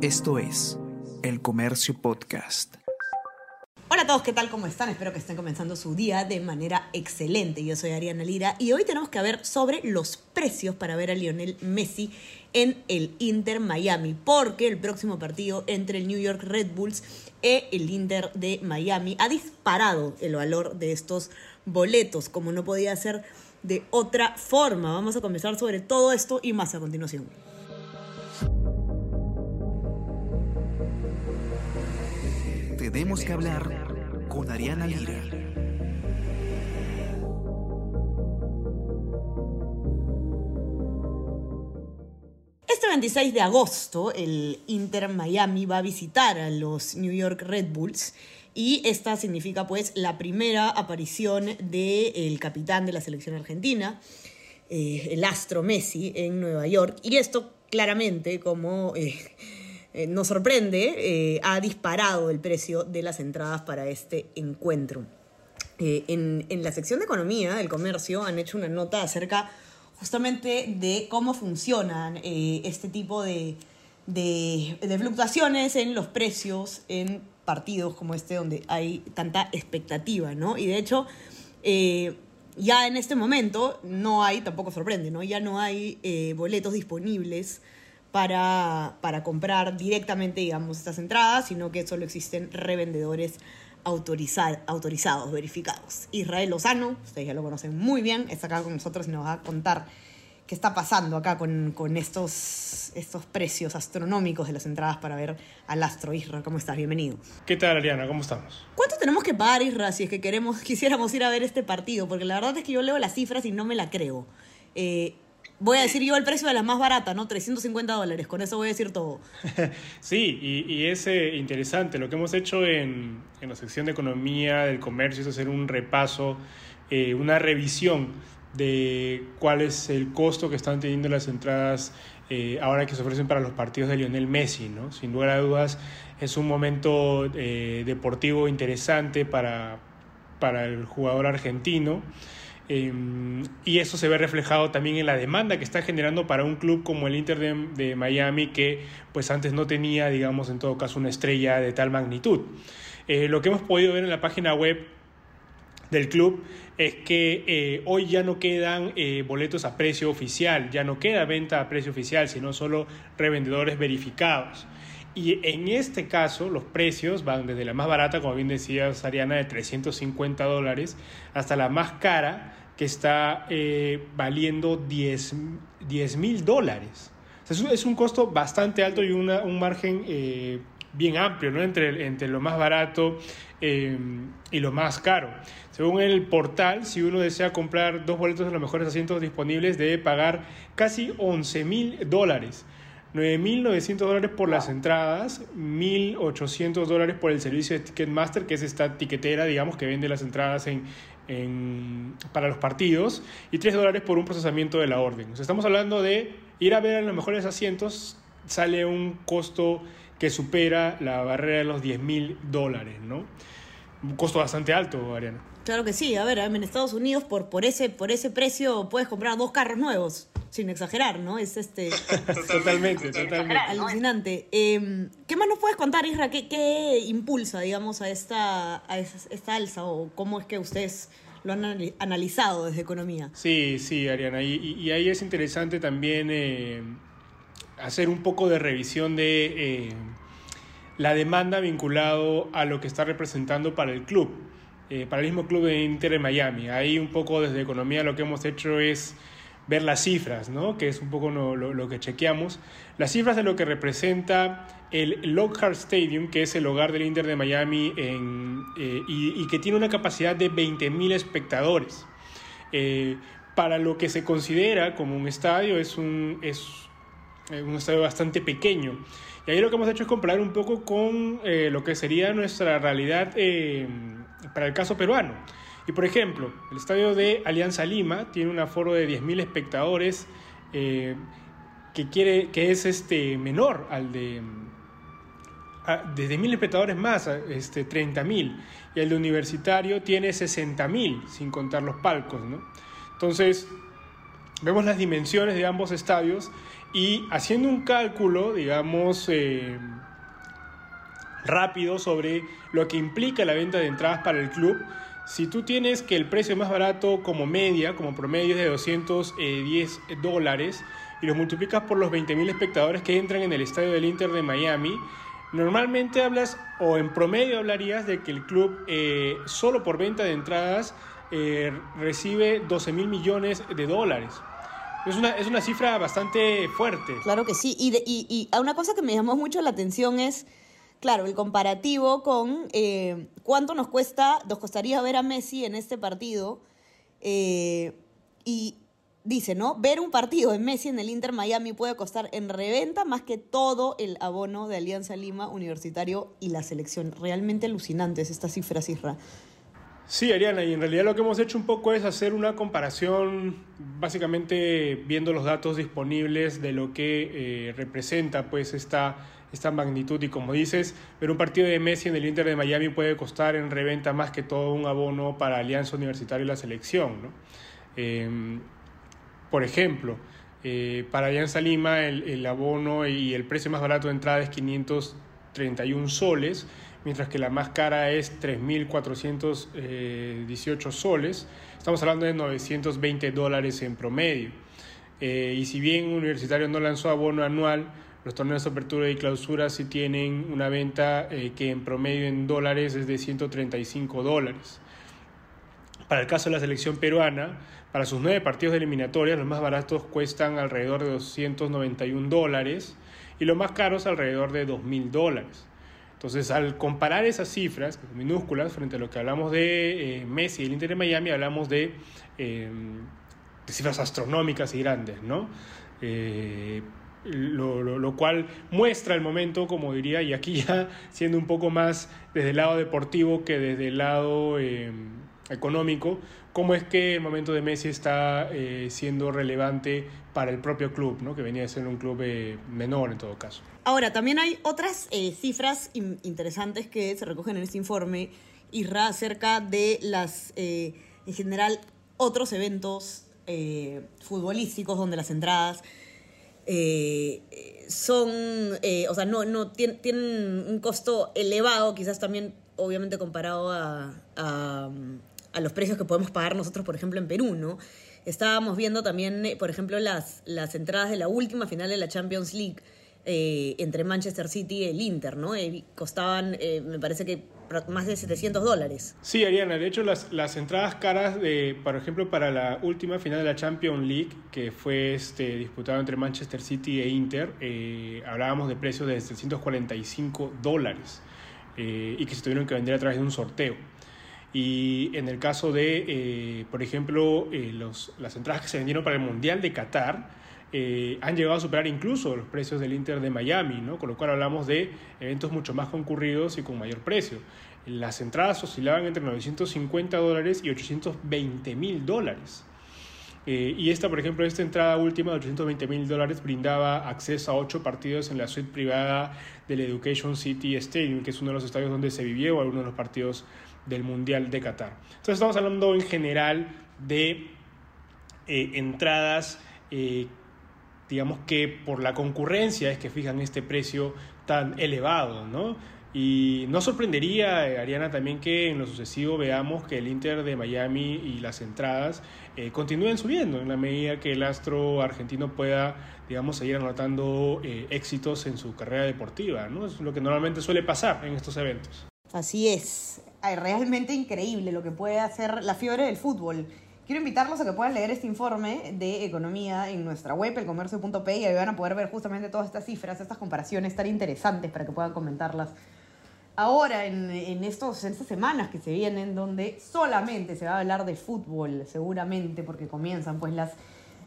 Esto es El Comercio Podcast. Hola a todos, ¿qué tal? ¿Cómo están? Espero que estén comenzando su día de manera excelente. Yo soy Ariana Lira y hoy tenemos que ver sobre los precios para ver a Lionel Messi en el Inter Miami, porque el próximo partido entre el New York Red Bulls y el Inter de Miami ha disparado el valor de estos boletos, como no podía ser de otra forma. Vamos a conversar sobre todo esto y más a continuación. Tenemos que hablar con Ariana Lira. Este 26 de agosto, el Inter Miami va a visitar a los New York Red Bulls y esta significa pues la primera aparición del capitán de la selección argentina, eh, el astro Messi, en Nueva York. Y esto claramente, como eh, eh, nos sorprende, ha disparado el precio de las entradas para este encuentro. En, en, la sección de economía del comercio han hecho una nota acerca justamente de cómo funcionan este tipo de, de, fluctuaciones en los precios en partidos como este donde hay tanta expectativa, ¿no? Y de hecho, eh, ya en este momento no hay, tampoco sorprende, ¿no? Ya no hay eh, boletos disponibles para, para comprar directamente, digamos, estas entradas, sino que solo existen revendedores autorizados, verificados. Israel Lozano, ustedes ya lo conocen muy bien, está acá con nosotros y nos va a contar qué está pasando acá con, con, estos, estos precios astronómicos de las entradas para ver al astro Isra. ¿Cómo estás? Bienvenido. ¿Qué tal, Ariana? ¿Cómo estamos? ¿Cuánto tenemos que pagar, Isra, si es que queremos, quisiéramos ir a ver este partido? Porque la verdad es que yo leo las cifras y no me la creo. Eh, voy a decir yo el precio de la más barata, ¿no? 350 dólares, con eso voy a decir todo. sí, y, y es eh, interesante. Lo que hemos hecho en, en, la sección de economía del comercio es hacer un repaso, eh, una revisión de cuál es el costo que están teniendo las entradas eh, ahora que se ofrecen para los partidos de Lionel Messi. ¿no? Sin lugar a dudas es un momento eh, deportivo interesante para, para el jugador argentino. Eh, y eso se ve reflejado también en la demanda que está generando para un club como el Inter de, Miami que pues antes no tenía digamos en todo caso una estrella de tal magnitud. lo que hemos podido ver en la página web del club es que eh, hoy ya no quedan eh, boletos a precio oficial, ya no queda venta a precio oficial, sino solo revendedores verificados. Y en este caso los precios van desde la más barata, como bien decía Sariana, de 350 dólares, hasta la más cara, que está eh, valiendo 10 mil dólares. es, un, costo bastante alto y una, un margen eh, bien amplio ¿no? entre, entre lo más barato eh, y lo más caro. Según el portal, si uno desea comprar dos boletos de los mejores asientos disponibles, debe pagar casi 11 mil dólares. 9.900 dólares por las entradas, 1.800 dólares por el servicio de Ticketmaster, que es esta tiquetera, digamos, que vende las entradas en, en, para los partidos, y 3 dólares por un procesamiento de la orden. O sea, estamos hablando de ir a ver a los mejores asientos, sale un costo que supera la barrera de los 10.000 dólares, ¿no? Un costo bastante alto, Ariana. Claro que sí, a ver, en Estados Unidos por, por, ese, por ese precio puedes comprar dos carros nuevos, sin exagerar, ¿no? Es este... totalmente, totalmente. Alucinante. Eh, ¿Qué más nos puedes contar, Isra? ¿Qué, qué impulsa, digamos, a esta, a esta alza o cómo es que ustedes lo han analizado desde economía? Sí, sí, Ariana, y, y ahí es interesante también eh, hacer un poco de revisión de... Eh, la demanda vinculado a lo que está representando para el club, eh, para el mismo club de Inter de Miami. Ahí un poco desde economía lo que hemos hecho es ver las cifras, ¿no? que es un poco lo, que chequeamos. Las cifras de lo que representa el Lockhart Stadium, que es el hogar del Inter de Miami en, eh, y, que tiene una capacidad de 20.000 espectadores. Eh, para lo que se considera como un estadio, es un, es un estadio bastante pequeño. Y ahí lo que hemos hecho es comparar un poco con eh, lo que sería nuestra realidad eh, para el caso peruano. Y por ejemplo, el estadio de Alianza Lima tiene un aforo de 10.000 espectadores eh, que, quiere, que es este, menor al de... de 10.000 espectadores más, este, 30.000. Y el de universitario tiene 60.000, sin contar los palcos. ¿no? Entonces, vemos las dimensiones de ambos estadios y haciendo un cálculo, digamos, eh, rápido sobre lo que implica la venta de entradas para el club, si tú tienes que el precio más barato como media, como promedio es de 210 dólares, y lo multiplicas por los 20.000 espectadores que entran en el estadio del Inter de Miami, normalmente hablas o en promedio hablarías de que el club eh, solo por venta de entradas eh, recibe 12 mil millones de dólares. Es una, es una cifra bastante fuerte. Claro que sí. Y, y, una cosa que me llamó mucho la atención es, claro, el comparativo con eh, cuánto nos cuesta, nos costaría ver a Messi en este partido. y dice, ¿no? Ver un partido de Messi en el Inter Miami puede costar en reventa más que todo el abono de Alianza Lima, Universitario y la selección. Realmente alucinantes estas cifras, Isra. Sí, Ariana, y en realidad lo que hemos hecho un poco es hacer una comparación, básicamente viendo los datos disponibles de lo que eh, representa pues esta, esta magnitud. Y como dices, ver un partido de Messi en el Inter de Miami puede costar en reventa más que todo un abono para Alianza Universitaria y la selección. ¿no? Em, por ejemplo, eh, para Alianza Lima el, abono y el precio más barato de entrada es 531 soles, mientras que la más cara es 3.418 eh, soles. Estamos hablando de 920 dólares en promedio. Eh, y si bien Universitario no lanzó abono anual, los torneos de apertura y clausura sí tienen una venta que en promedio en dólares es de 135 dólares. Para el caso de la selección peruana, para sus nueve partidos de eliminatoria, los más baratos cuestan alrededor de 291 dólares y los más caros alrededor de 2.000 dólares. Entonces, al comparar esas cifras, minúsculas, frente a lo que hablamos de eh, Messi y el Inter de Miami, hablamos de, eh, cifras astronómicas y grandes, ¿no? Eh, lo, lo, cual muestra el momento, como diría, y aquí ya siendo un poco más desde el lado deportivo que desde el lado económico, cómo es que el momento de Messi está eh, siendo relevante para el propio club, ¿no? que venía a ser un club eh, menor en todo caso. Ahora, también hay otras eh, cifras interesantes que se recogen en este informe, Irra, acerca de las, en general, otros eventos futbolísticos donde las entradas son, o sea, no, no tienen, un costo elevado, quizás también, obviamente, comparado a, a los precios que podemos pagar nosotros, por ejemplo, en Perú, ¿no? Estábamos viendo también, eh, por ejemplo, las, las entradas de la última final de la Champions League eh, entre Manchester City y el Inter, ¿no? Eh, costaban, me parece que más de 700 dólares. Sí, Ariana, de hecho las, las entradas caras, de, por ejemplo, para la última final de la Champions League, que fue este, disputada entre Manchester City e Inter, hablábamos de precios de 745 dólares y que se tuvieron que vender a través de un sorteo. Y en el caso de, eh, por ejemplo, eh, los, las entradas que se vendieron para el Mundial de Qatar, eh, han llegado a superar incluso los precios del Inter de Miami, ¿no? con lo cual hablamos de eventos mucho más concurridos y con mayor precio. Las entradas oscilaban entre 950 dólares y 820 mil dólares. y esta, por ejemplo, esta entrada última de 820 mil dólares brindaba acceso a ocho partidos en la suite privada del Education City Stadium, que es uno de los estadios donde se vivió algunos de los partidos del Mundial de Qatar. Entonces estamos hablando en general de eh, entradas, eh, digamos que por la concurrencia es que fijan este precio tan elevado, ¿no? Y no sorprendería, eh, Ariana, también que en lo sucesivo veamos que el Inter de Miami y las entradas continúen subiendo en la medida que el astro argentino pueda, digamos, seguir anotando éxitos en su carrera deportiva, ¿no? Es lo que normalmente suele pasar en estos eventos. Así es realmente increíble lo que puede hacer la fiebre del fútbol. Quiero invitarlos a que puedan leer este informe de economía en nuestra web, elcomercio.p, y ahí van a poder ver justamente todas estas cifras, estas comparaciones tan interesantes para que puedan comentarlas. Ahora, en, estos, en estas semanas que se vienen, donde solamente se va a hablar de fútbol, seguramente, porque comienzan pues las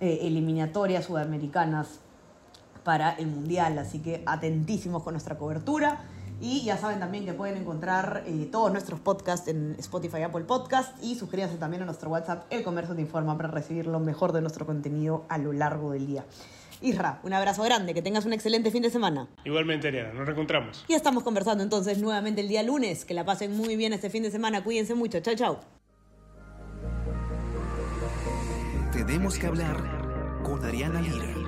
eh, eliminatorias sudamericanas para el Mundial, así que atentísimos con nuestra cobertura. Y ya saben también que pueden encontrar eh, todos nuestros podcasts en Spotify, Apple Podcast y suscríbanse también a nuestro WhatsApp, El Comercio Te Informa, para recibir lo mejor de nuestro contenido a lo largo del día. Isra, un abrazo grande, que tengas un excelente fin de semana. Igualmente, Ariana, nos reencontramos. Y estamos conversando entonces nuevamente el día lunes. Que la pasen muy bien este fin de semana. Cuídense mucho. Chao, chao. Tenemos que hablar con Ariana Lira.